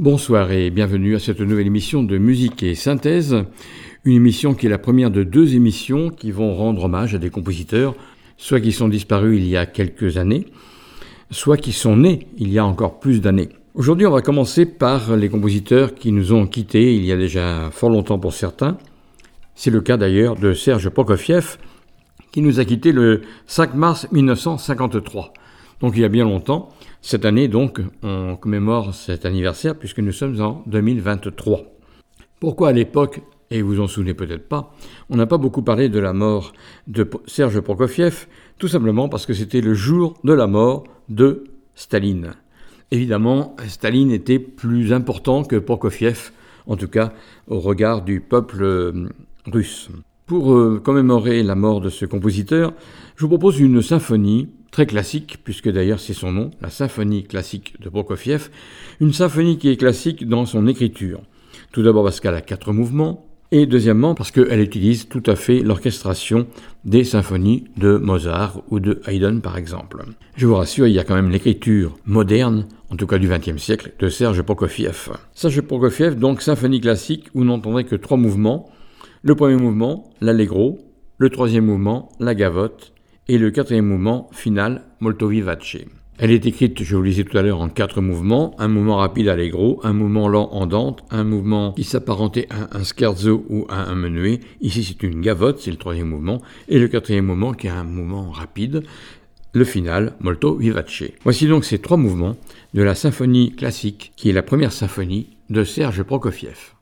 Bonsoir et bienvenue à cette nouvelle émission de musique et synthèse, une émission qui est la première de deux émissions qui vont rendre hommage à des compositeurs, soit qui sont disparus il y a quelques années, soit qui sont nés il y a encore plus d'années. Aujourd'hui, on va commencer par les compositeurs qui nous ont quittés il y a déjà fort longtemps pour certains. C'est le cas d'ailleurs de Serge Prokofiev, qui nous a quittés le 5 mars 1953, donc il y a bien longtemps. Cette année, donc, on commémore cet anniversaire puisque nous sommes en 2023. Pourquoi à l'époque, et vous en souvenez peut-être pas, on n'a pas beaucoup parlé de la mort de Serge Prokofiev, tout simplement parce que c'était le jour de la mort de Staline. Évidemment, Staline était plus important que Prokofiev, en tout cas au regard du peuple euh, russe. Pour euh, commémorer la mort de ce compositeur, je vous propose une symphonie très classique, puisque d'ailleurs c'est son nom, la symphonie classique de Prokofiev, une symphonie qui est classique dans son écriture. Tout d'abord parce qu'elle a quatre mouvements, et deuxièmement parce qu'elle utilise tout à fait l'orchestration des symphonies de Mozart ou de Haydn par exemple. Je vous rassure, il y a quand même l'écriture moderne, en tout cas du XXe siècle, de Serge Prokofiev. Serge Prokofiev, donc symphonie classique, où n'entendrez que trois mouvements. Le premier mouvement, l'allegro, le troisième mouvement, la gavotte, et le quatrième mouvement final, molto vivace. Elle est écrite, je vous le disais tout à l'heure, en quatre mouvements, un mouvement rapide allegro, un mouvement lent andante, un mouvement qui s'apparentait à un scherzo ou à un menuet, ici c'est une gavotte, c'est le troisième mouvement, et le quatrième mouvement qui est un mouvement rapide, le final, molto vivace. Voici donc ces trois mouvements de la symphonie classique, qui est la première symphonie de Serge Prokofiev.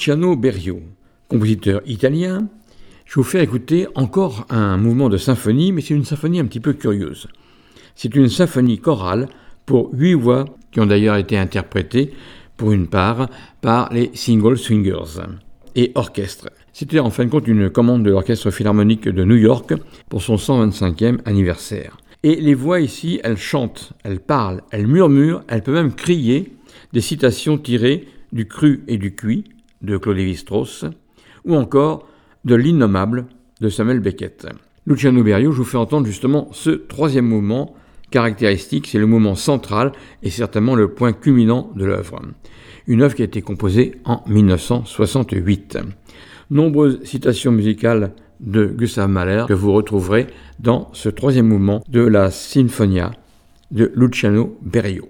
Luciano Berio, compositeur italien, je vous fais écouter encore un mouvement de symphonie, mais c'est une symphonie un petit peu curieuse. C'est une symphonie chorale pour huit voix qui ont d'ailleurs été interprétées pour une part par les Single Swingers et orchestre. C'était en fin de compte une commande de l'Orchestre Philharmonique de New York pour son 125e anniversaire. Et les voix ici, elles chantent, elles parlent, elles murmurent, elles peuvent même crier des citations tirées du cru et du cuit, de Claude Lévi-Strauss, ou encore de L'innommable de Samuel Beckett. Luciano Berio, je vous fais entendre justement ce troisième mouvement caractéristique, c'est le mouvement central et certainement le point culminant de l'œuvre. Une œuvre qui a été composée en 1968. Nombreuses citations musicales de Gustav Mahler que vous retrouverez dans ce troisième mouvement de la Sinfonia de Luciano Berio.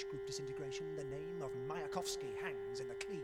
such group disintegration, the name of Mayakovsky hangs in the key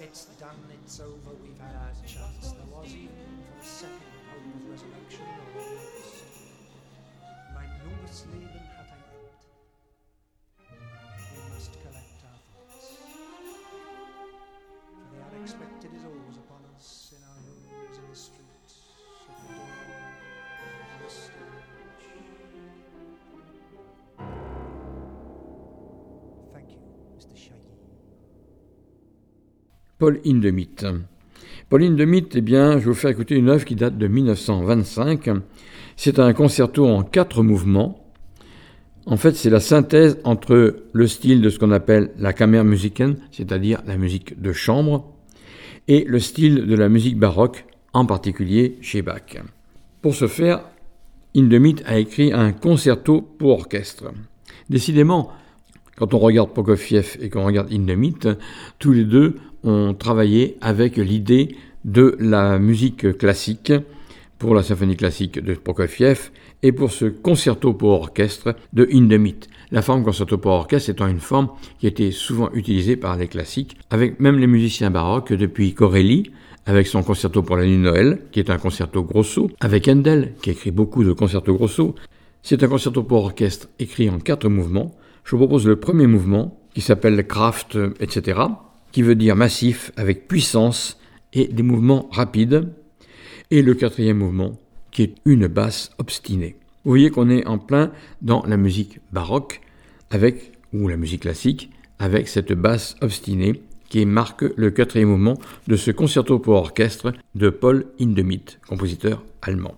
it's done, it's over, we've had our chance. There was even for a second hope of resurrection or junges Leben hat Paul Hindemith. Paul Hindemith, eh bien, je vais vous faire écouter une œuvre qui date de 1925. C'est un concerto en quatre mouvements. En fait, c'est la synthèse entre le style de ce qu'on appelle la Kammermusiken, c'est-à-dire la musique de chambre, et le style de la musique baroque, en particulier chez Bach. Pour ce faire, Hindemith a écrit un concerto pour orchestre. Décidément, quand on regarde Prokofiev et qu'on regarde Hindemith, tous les deux ont travaillé avec l'idée de la musique classique pour la symphonie classique de Prokofiev et pour ce concerto pour orchestre de Hindemith. La forme concerto pour orchestre étant une forme qui été souvent utilisée par les classiques, avec même les musiciens baroques depuis Corelli, avec son concerto pour la nuit de Noël, qui est un concerto grosso, avec Handel, qui écrit beaucoup de concertos grosso. C'est un concerto pour orchestre écrit en quatre mouvements. Je vous propose le premier mouvement, qui s'appelle Kraft, etc., qui veut dire massif avec puissance et des mouvements rapides. Et le quatrième mouvement, qui est une basse obstinée. Vous voyez qu'on est en plein dans la musique baroque, avec, ou la musique classique, avec cette basse obstinée qui marque le quatrième mouvement de ce concerto pour orchestre de Paul Hindemith, compositeur allemand.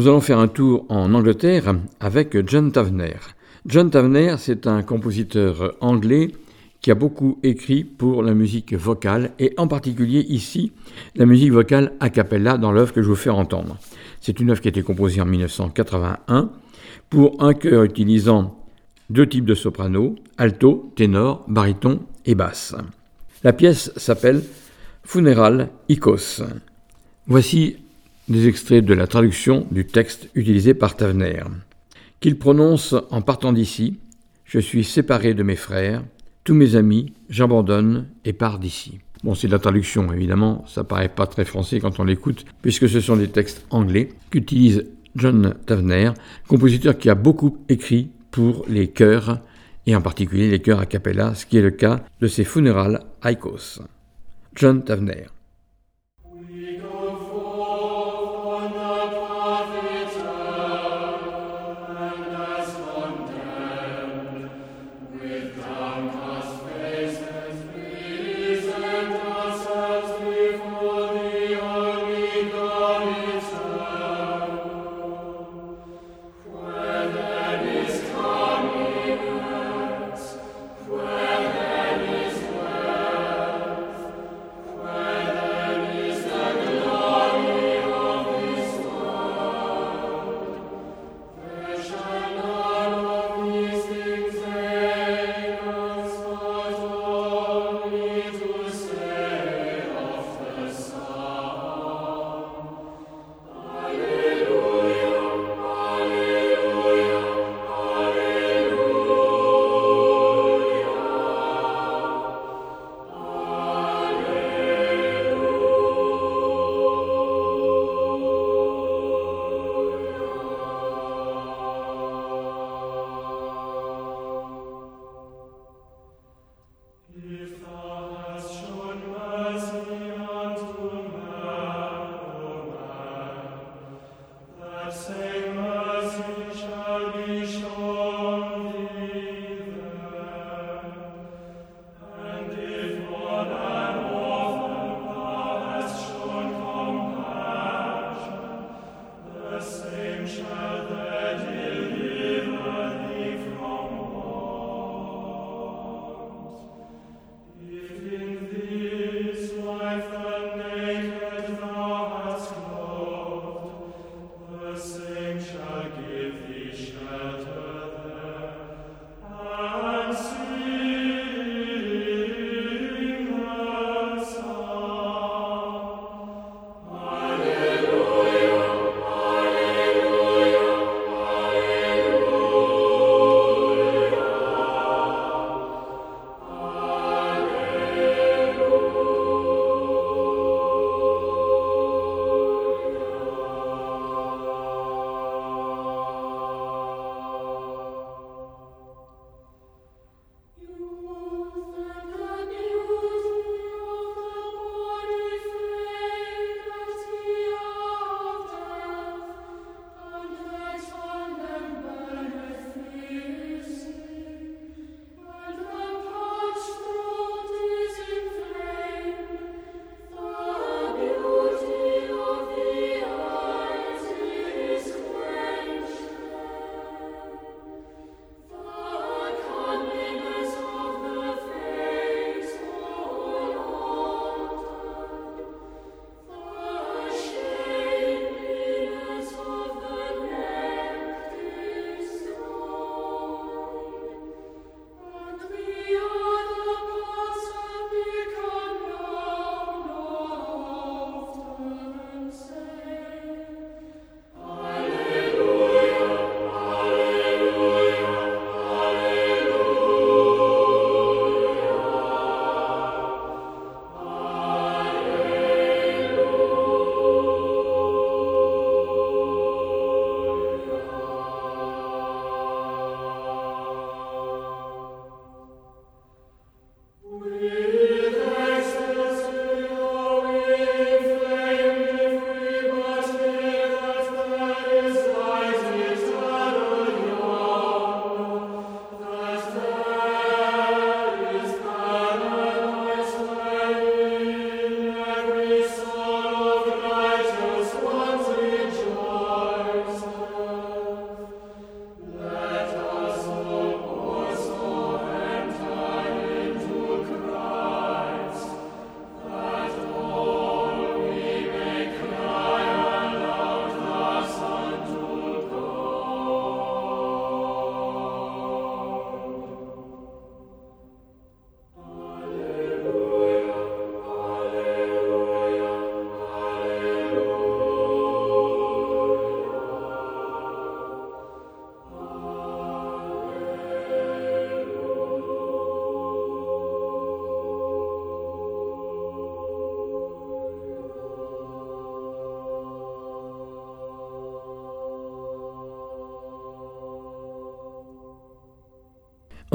Nous allons faire un tour en Angleterre avec John Tavener. John Tavener, c'est un compositeur anglais qui a beaucoup écrit pour la musique vocale et en particulier ici la musique vocale a cappella dans l'œuvre que je vous fais entendre. C'est une œuvre qui a été composée en 1981 pour un chœur utilisant deux types de soprano, alto, ténor, baryton et basse. La pièce s'appelle Funeral Icos. Voici des extraits de la traduction du texte utilisé par Tavener. Qu'il prononce en partant d'ici Je suis séparé de mes frères, tous mes amis, j'abandonne et pars d'ici. Bon, c'est de la traduction, évidemment, ça paraît pas très français quand on l'écoute, puisque ce sont des textes anglais qu'utilise John Tavener, compositeur qui a beaucoup écrit pour les chœurs, et en particulier les chœurs a cappella, ce qui est le cas de ses funérailles Icos. John Tavener.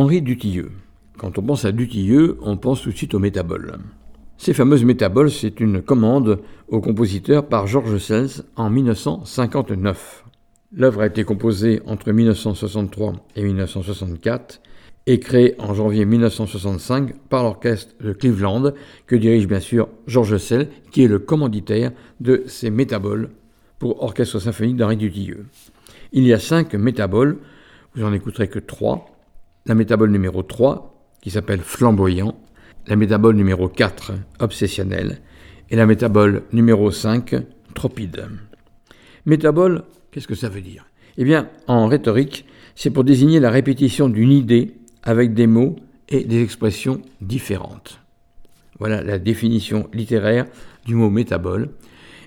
Henri Dutilleux. Quand on pense à Dutilleux, on pense tout de suite aux métaboles. Ces fameuses métaboles, c'est une commande au compositeur par Georges Sels en 1959. L'œuvre a été composée entre 1963 et 1964 et créée en janvier 1965 par l'orchestre de Cleveland que dirige bien sûr Georges Sels, qui est le commanditaire de ces métaboles pour orchestre symphonique d'Henri Dutilleux. Il y a cinq métaboles, vous en écouterez que trois. La métabole numéro 3, qui s'appelle Flamboyant, la métabole numéro 4, Obsessionnel, et la métabole numéro 5, Tropide. Métabole, qu'est-ce que ça veut dire? Eh bien, en rhétorique, c'est pour désigner la répétition d'une idée avec des mots et des expressions différentes. Voilà la définition littéraire du mot métabole.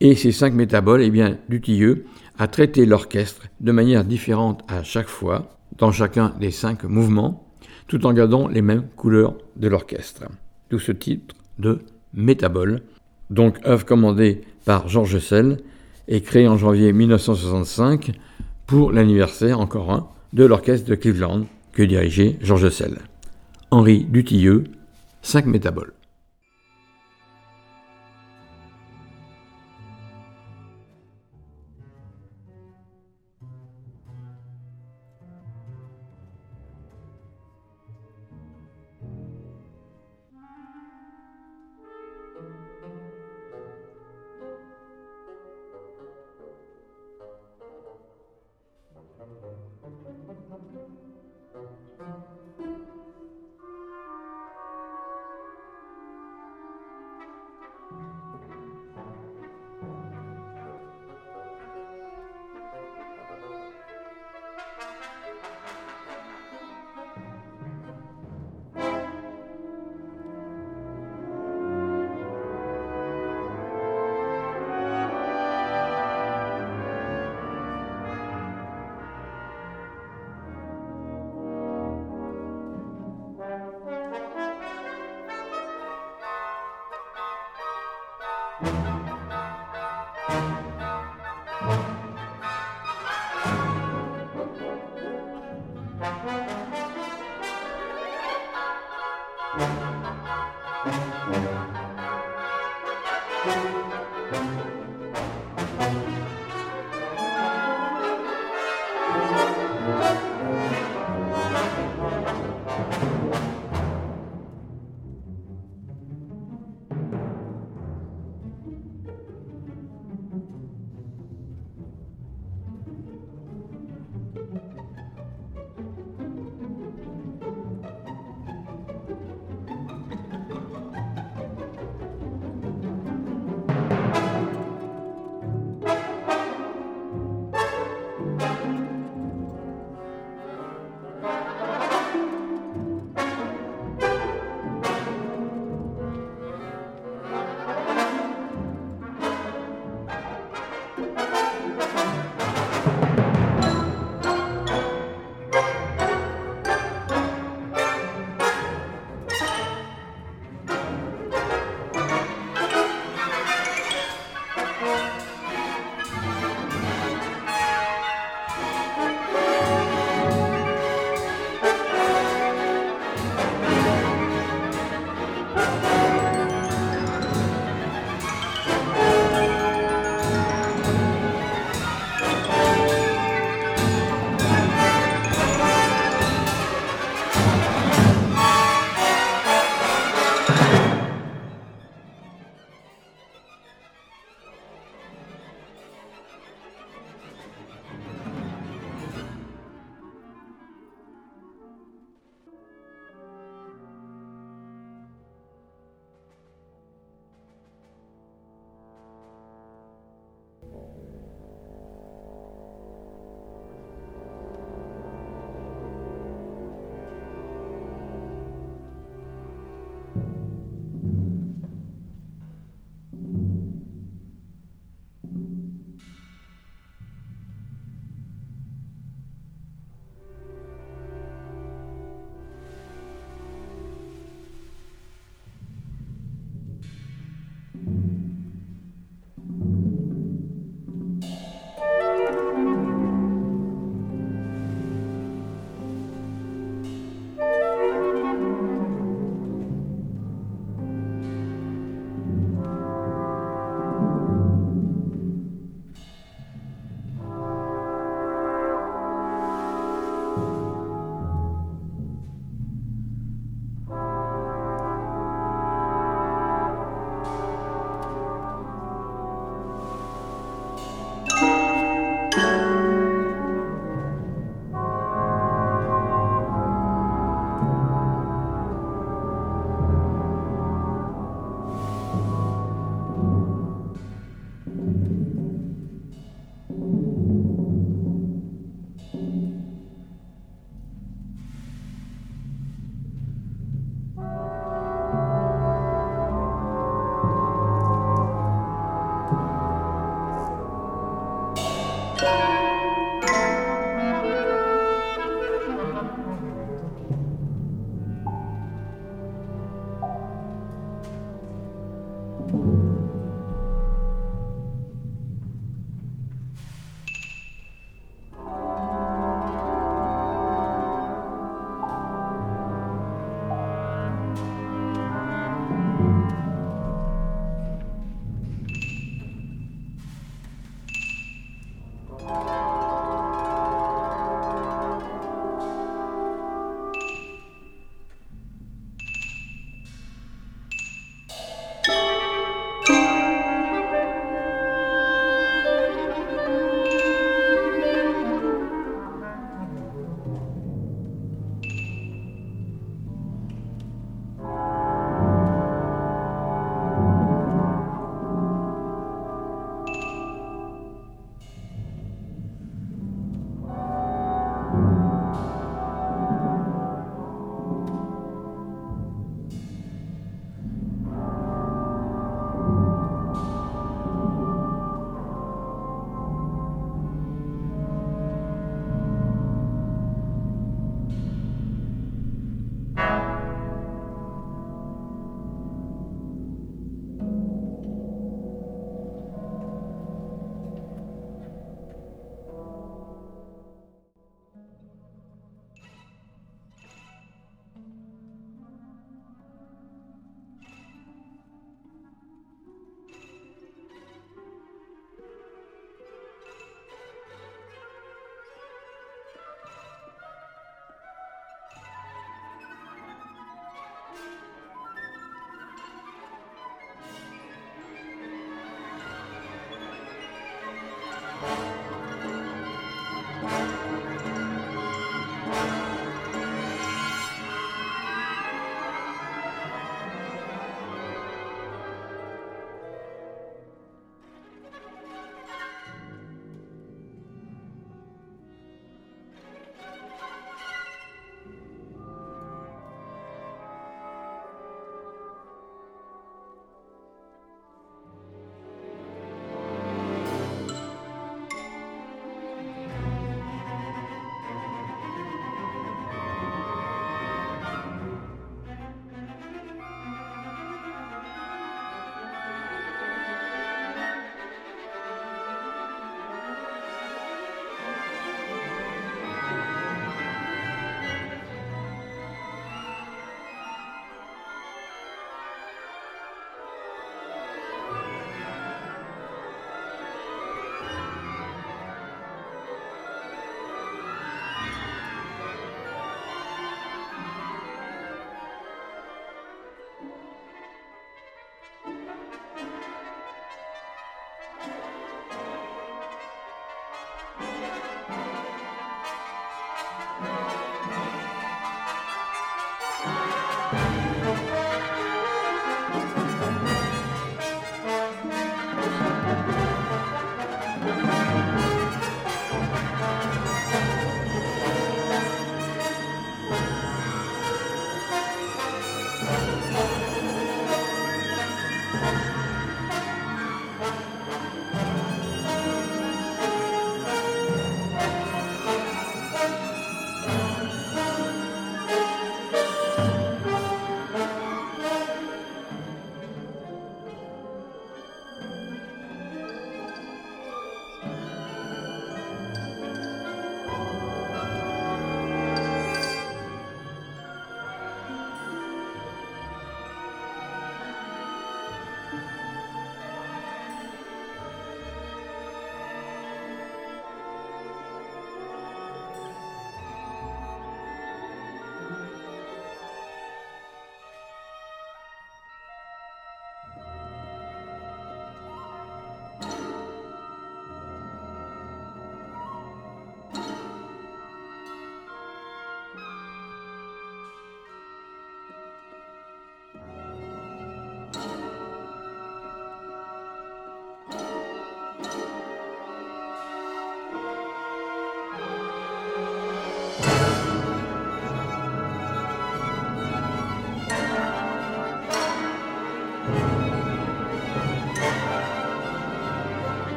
Et ces cinq métaboles, eh bien, Dutilleux a traité l'orchestre de manière différente à chaque fois, dans chacun des cinq mouvements, tout en gardant les mêmes couleurs de l'orchestre. D'où ce titre de Métabole, donc œuvre commandée par Georges Sell et créée en janvier 1965 pour l'anniversaire, encore un, de l'orchestre de Cleveland que dirigeait Georges Sell. Henri Dutilleux, 5 métaboles.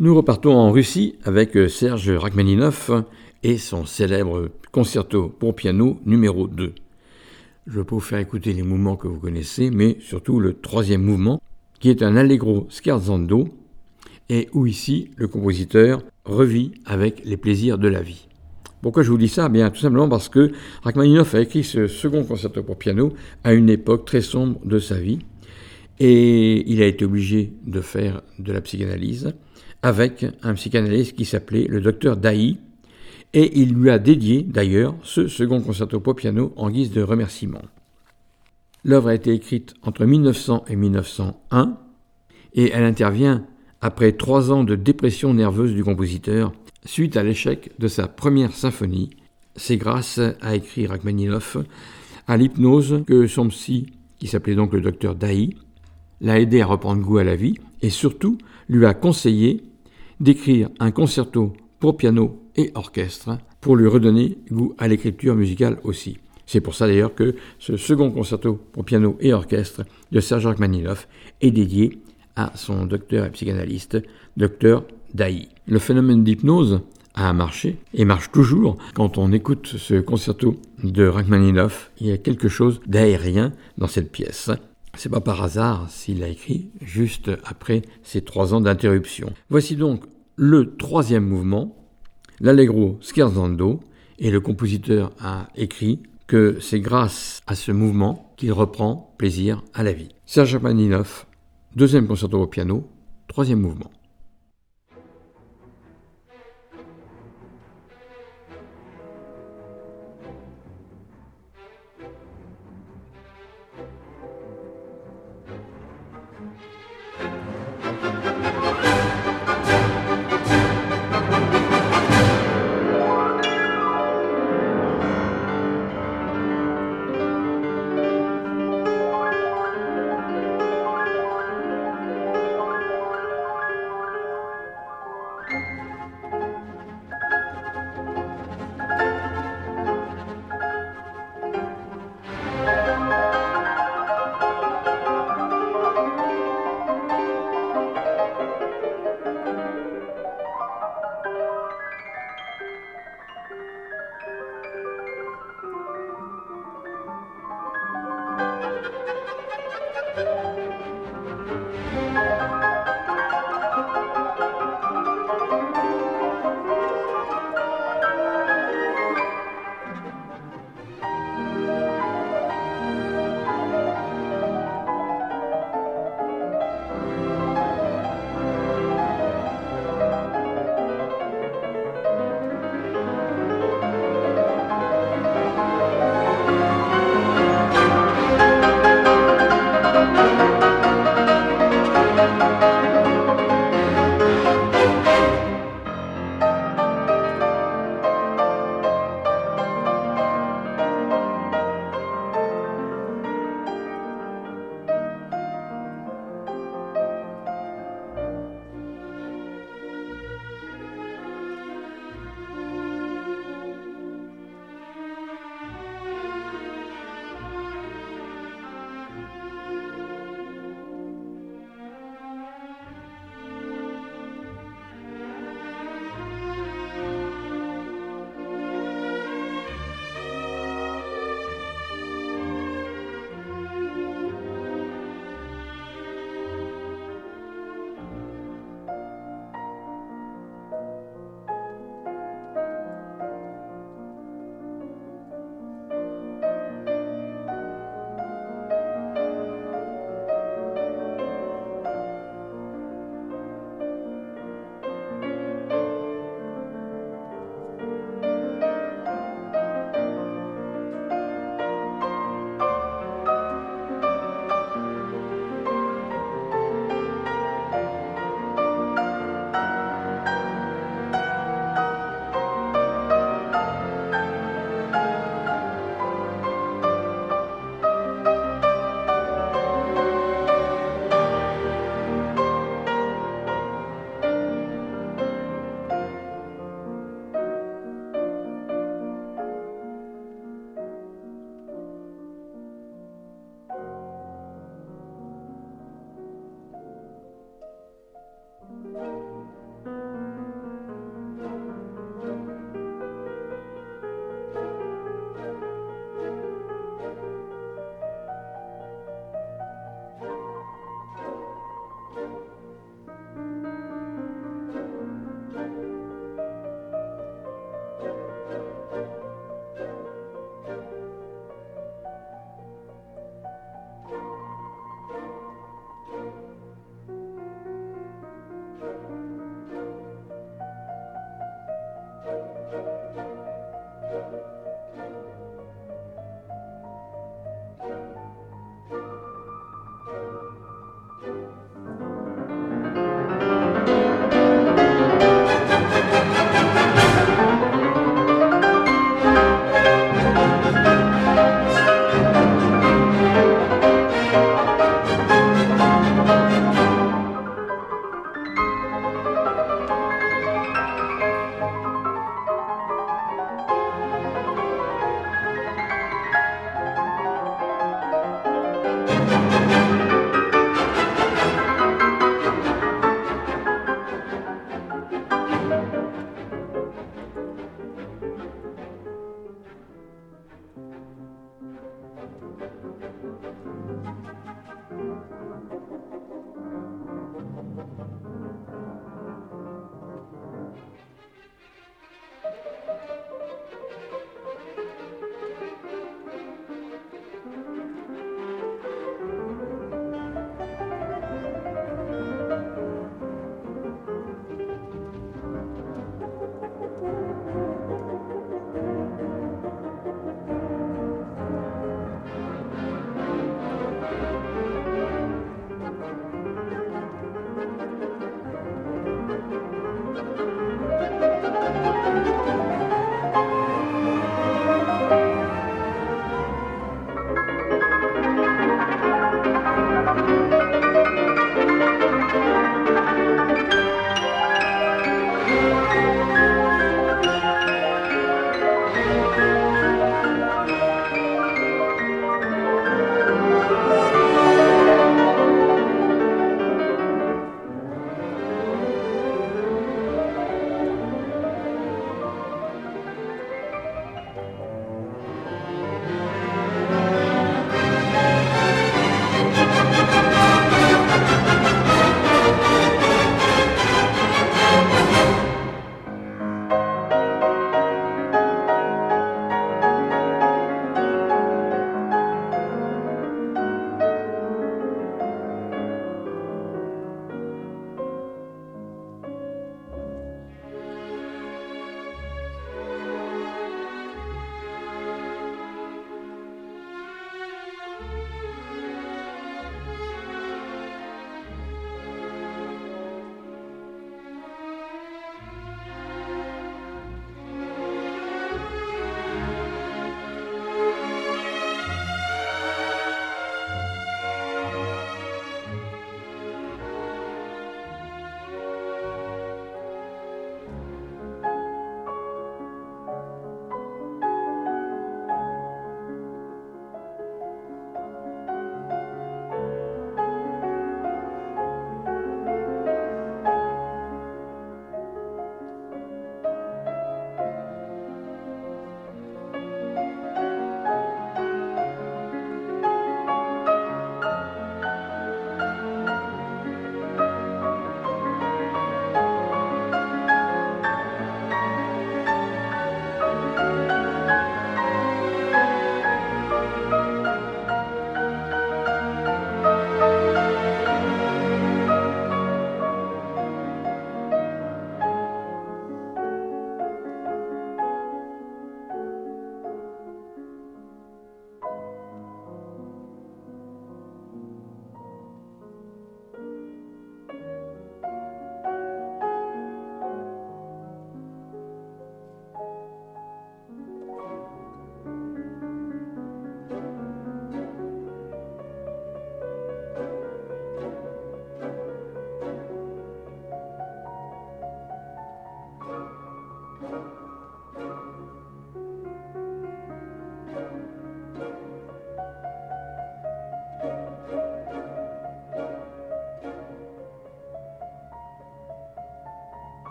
Nous repartons en Russie avec euh, Serge Rachmaninov et son célèbre concerto pour piano numéro 2. Je peux vous faire écouter les mouvements que vous connaissez, mais surtout le troisième mouvement, qui est un allegro scherzando, et où ici le compositeur revit avec les plaisirs de la vie. Pourquoi je vous dis ça? Bien, tout simplement parce que Rachmaninoff a écrit ce second concerto pour piano à une époque très sombre de sa vie, et il a été obligé de faire de la psychanalyse avec un psychanalyste qui s'appelait le docteur Daï, et il lui a dédié d'ailleurs ce second concerto pour piano en guise de remerciement. L'œuvre a été écrite entre 1900 et 1901, et elle intervient après trois ans de dépression nerveuse du compositeur suite à l'échec de sa première symphonie. C'est grâce, a écrit Rachmaninoff, à l'hypnose que son psy, qui s'appelait donc le docteur Daï, l'a aidé à reprendre goût à la vie et surtout lui a conseillé d'écrire un concerto pour piano et orchestre pour lui redonner goût à l'écriture musicale aussi. C'est pour ça d'ailleurs que ce second concerto pour piano et orchestre de Serge Rachmaninoff est dédié à son docteur et psychanalyste, docteur Daï. Le phénomène d'hypnose a marché et marche toujours. Quand on écoute ce concerto de Rachmaninoff, il y a quelque chose d'aérien dans cette pièce. C'est pas par hasard s'il l'a écrit juste après ces trois ans d'interruption. Voici donc le troisième mouvement, l'Allegro scherzando, et le compositeur a écrit que c'est grâce à ce mouvement qu'il reprend plaisir à la vie. Serge Rachmaninoff, deuxième concerto au piano, troisième mouvement.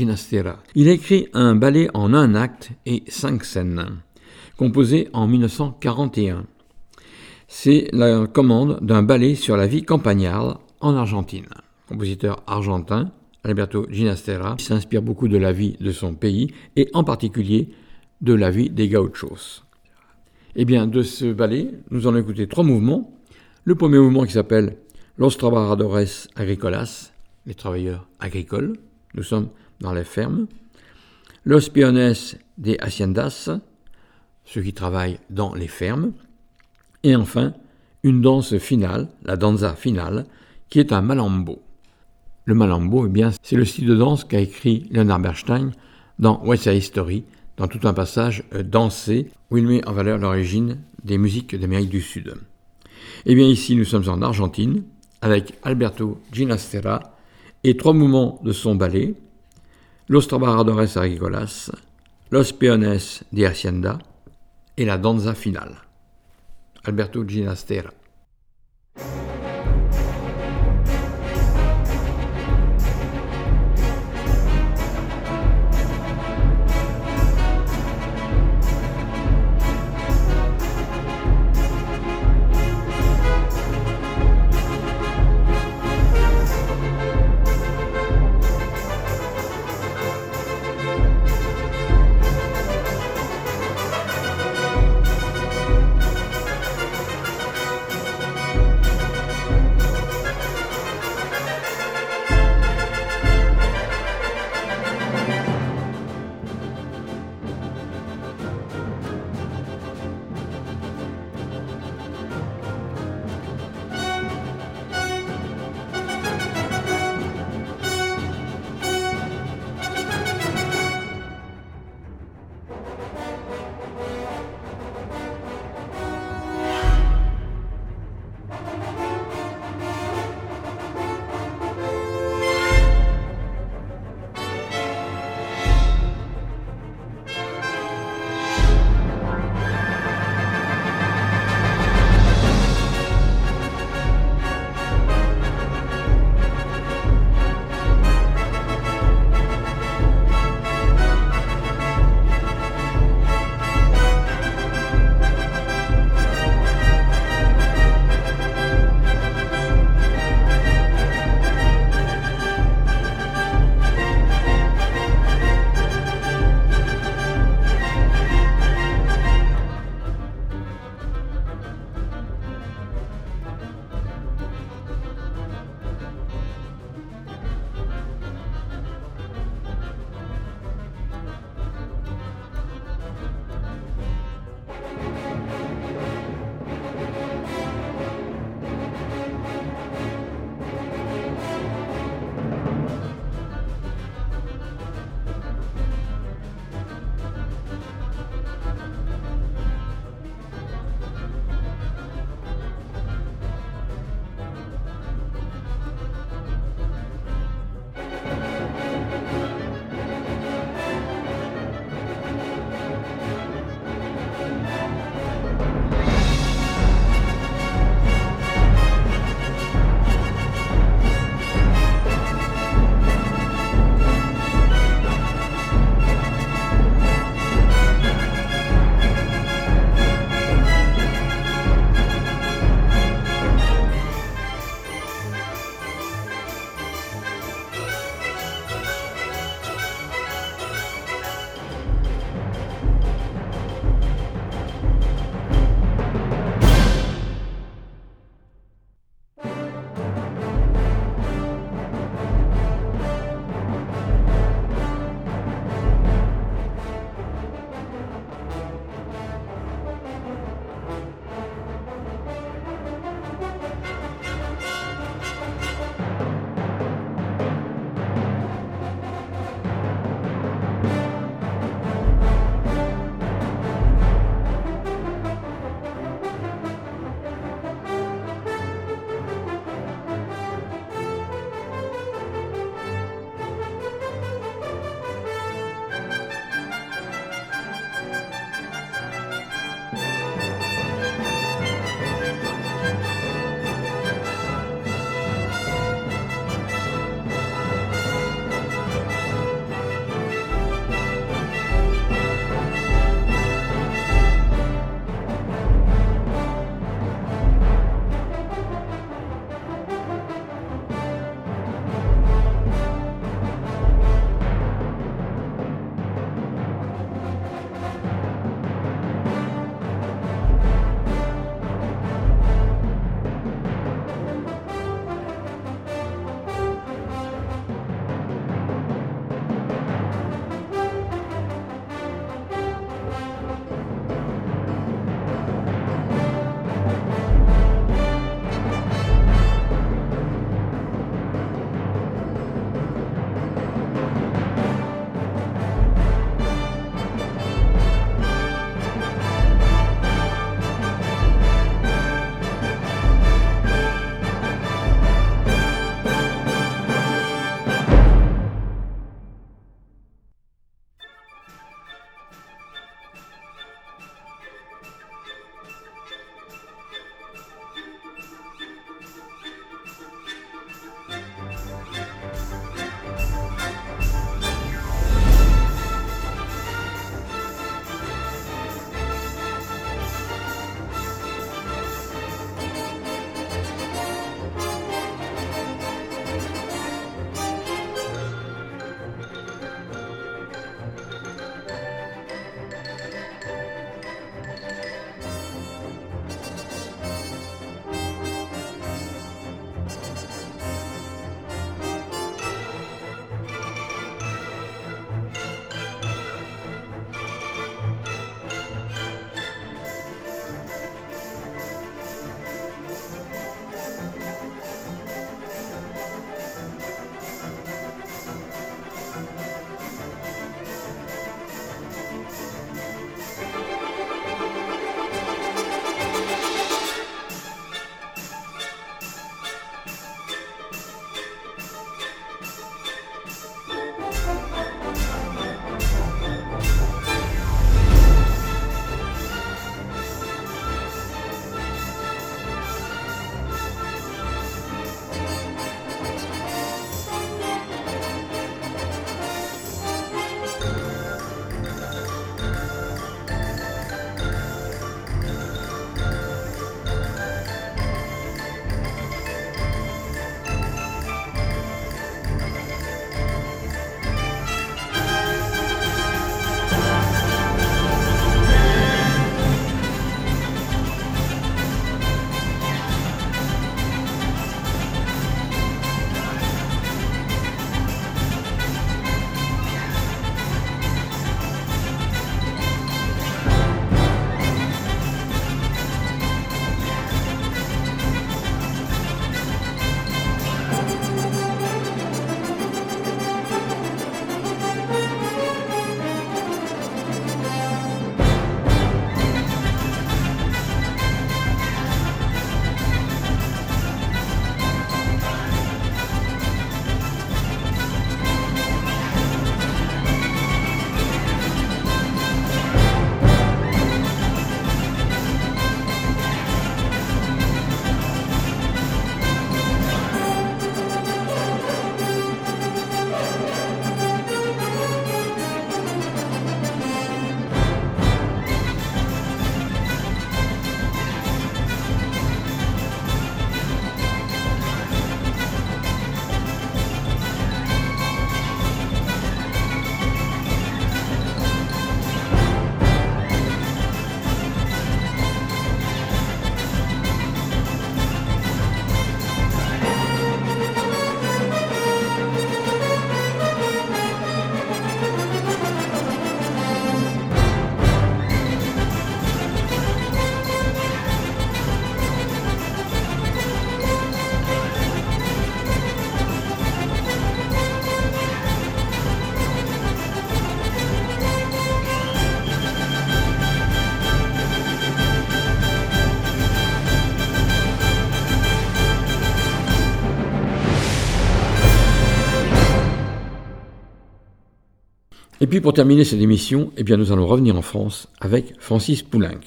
Ginastera. Il écrit un ballet en un acte et cinq scènes, composé en 1941. C'est la commande d'un ballet sur la vie campagnarde en Argentine. Compositeur argentin, Alberto Ginastera s'inspire beaucoup de la vie de son pays et en particulier de la vie des gauchos. Eh bien, de ce ballet, nous allons écouter trois mouvements. Le premier mouvement qui s'appelle Los Trabajadores Agricolas, les travailleurs agricoles. Nous sommes dans les fermes. Los Peones de Haciendas, ceux qui travaillent dans les fermes. Et enfin, une danse finale, la danza finale, qui est un malambo. Le malambo, eh c'est le style de danse qu'a écrit Leonard Bernstein dans West Side Story, dans tout un passage euh, dansé où il met en valeur l'origine des musiques d'Amérique du Sud. Eh bien, ici, nous sommes en Argentine avec Alberto Ginastera et trois mouvements de son ballet Los Trabajadores Agricolas, Los Peones de Hacienda et la danza finale. Alberto Ginastera. Puis pour terminer cette émission, eh bien nous allons revenir en France avec Francis Poulenc.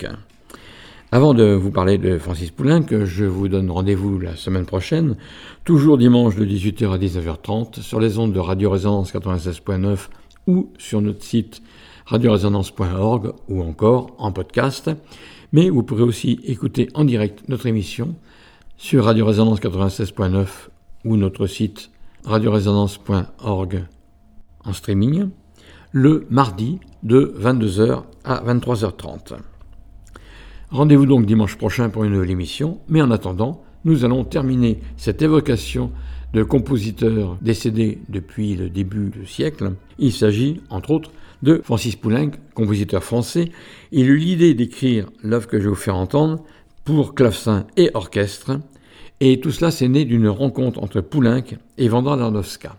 Avant de vous parler de Francis Poulenc, je vous donne rendez-vous la semaine prochaine, toujours dimanche de 18h à 19h30 sur les ondes de Radio Résonance 96.9 ou sur notre site radioresonance.org ou encore en podcast. Mais vous pourrez aussi écouter en direct notre émission sur Radio Résonance 96.9 ou notre site radioresonance.org en streaming le mardi de 22h à 23h30. Rendez-vous donc dimanche prochain pour une nouvelle émission, mais en attendant, nous allons terminer cette évocation de compositeurs décédés depuis le début du siècle. Il s'agit, entre autres, de Francis Poulenc, compositeur français. Il eut l'idée d'écrire l'œuvre que je vais vous faire entendre pour clavecin et orchestre, et tout cela s'est né d'une rencontre entre Poulenc et Vanda Landowska.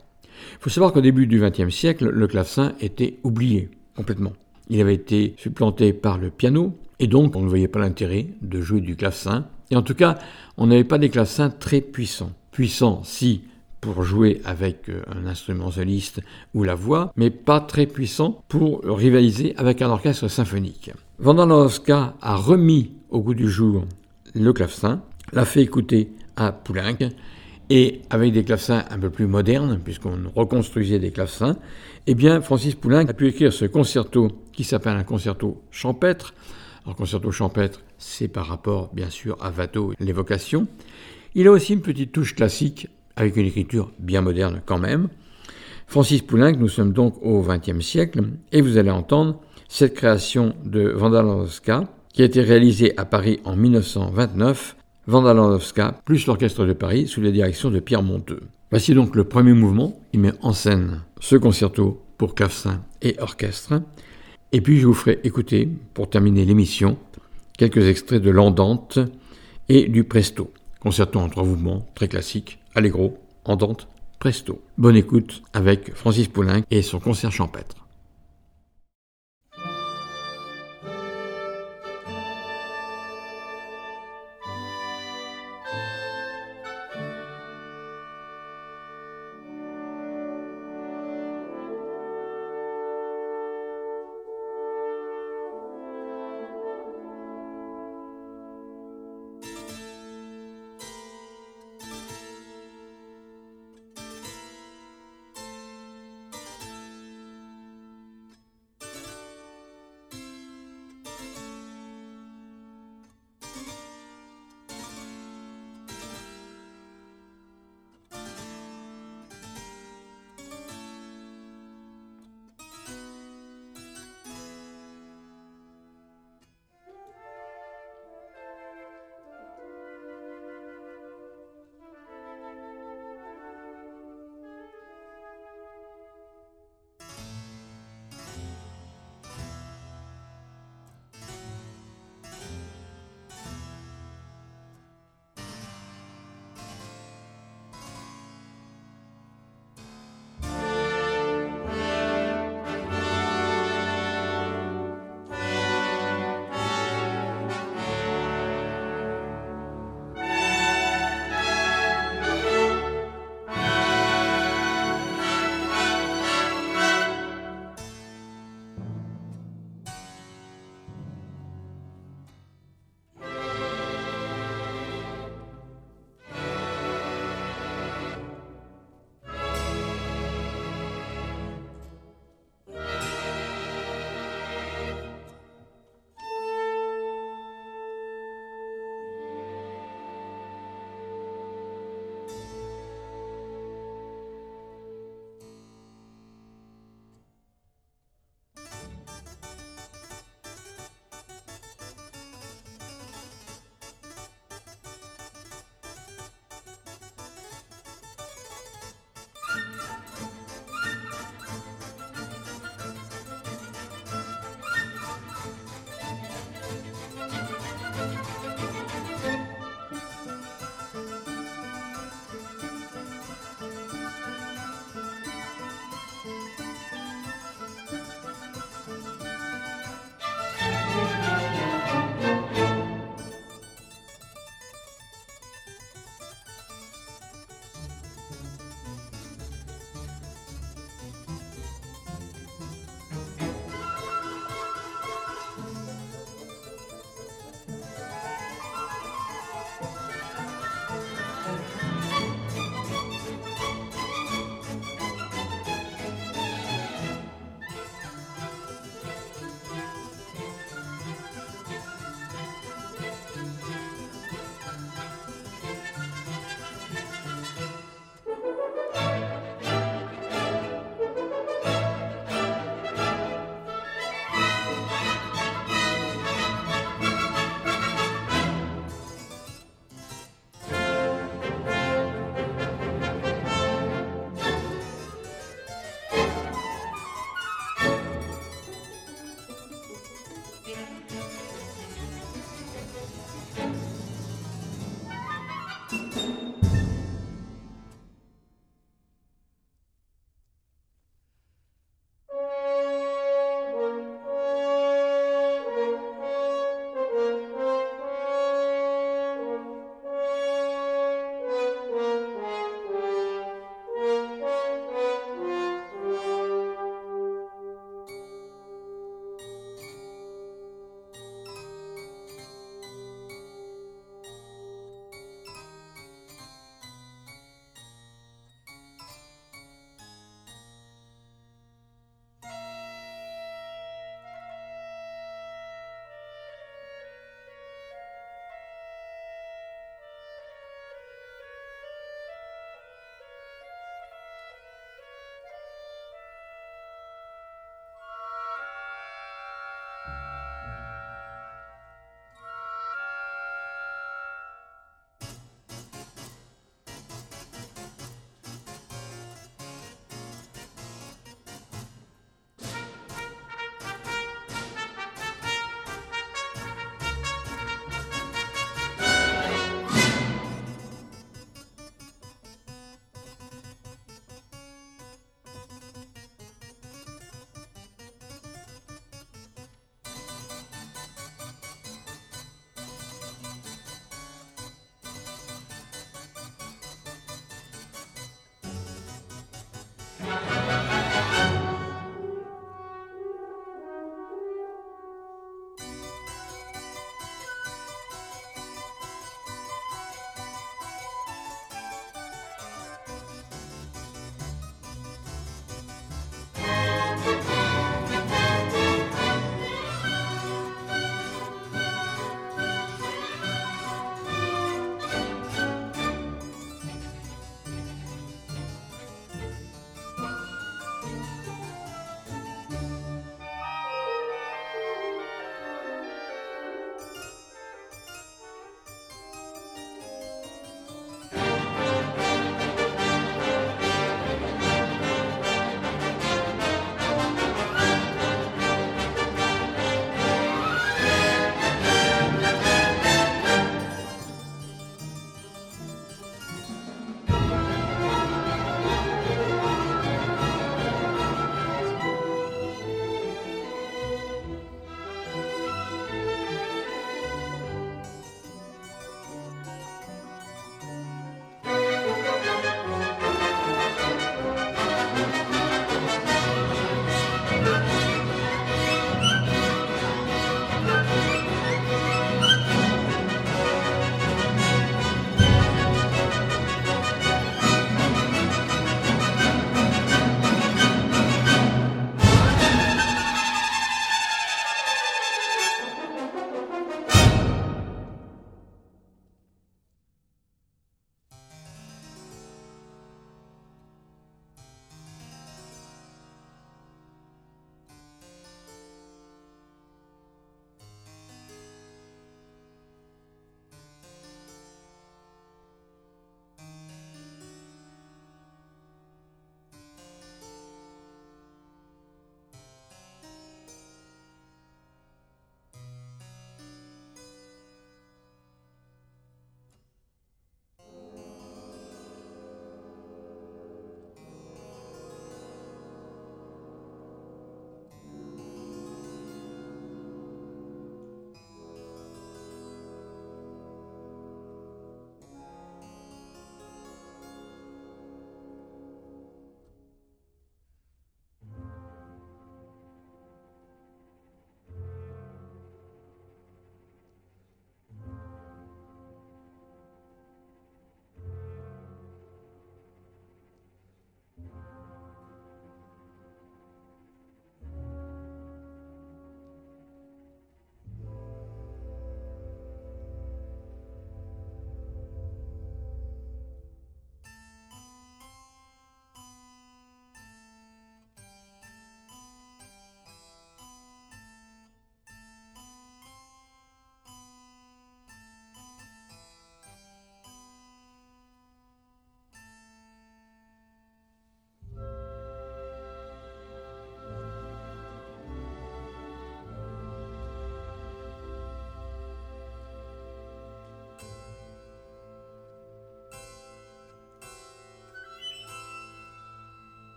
Faut savoir qu'au début du XXe siècle, le clavecin était oublié complètement. Il avait été supplanté par le piano, et donc on ne voyait pas l'intérêt de jouer du clavecin. Et en tout cas, on n'avait pas des clavecins très puissants. Puissants, si, pour jouer avec euh, un instrument soliste ou la voix, mais pas très puissants pour rivaliser avec un orchestre symphonique. Vandalowska a remis au goût du jour le clavecin, l'a fait écouter à Poulenc, et avec des clavecins un peu plus modernes, puisqu'on reconstruisait des clavecins, eh bien, Francis Poulenc a pu écrire ce concerto qui s'appelle un concerto champêtre. Alors, concerto champêtre, c'est par rapport, bien sûr, à Watteau, l'évocation. Il a aussi une petite touche classique, avec une écriture bien moderne quand même. Francis Poulenc, nous sommes donc au XXe siècle, et vous allez entendre cette création de Vandalowska, qui a été réalisée à Paris en 1929 Vandalandowska, plus l'Orchestre de Paris sous la direction de Pierre Monteux. Voici donc le premier mouvement qui met en scène ce concerto pour clavecin et orchestre. Et puis je vous ferai écouter, pour terminer l'émission, quelques extraits de l'Andante et du Presto. Concerto en trois mouvements, très classique, allegro, andante, presto. Bonne écoute avec Francis Poulenc et son concert champêtre.